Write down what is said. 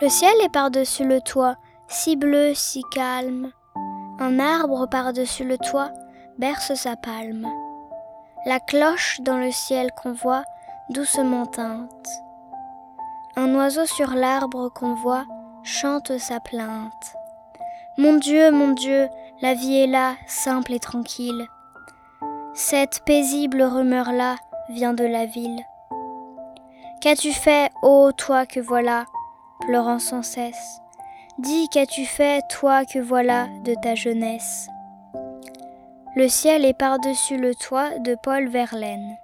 Le ciel est par-dessus le toit, si bleu, si calme. Un arbre par-dessus le toit berce sa palme. La cloche dans le ciel qu'on voit doucement teinte. Un oiseau sur l'arbre qu'on voit chante sa plainte. Mon Dieu, mon Dieu, la vie est là, simple et tranquille. Cette paisible rumeur-là vient de la ville. Qu'as-tu fait, ô toi que voilà, pleurant sans cesse Dis, qu'as-tu fait, toi que voilà, de ta jeunesse? Le ciel est par-dessus le toit de Paul Verlaine.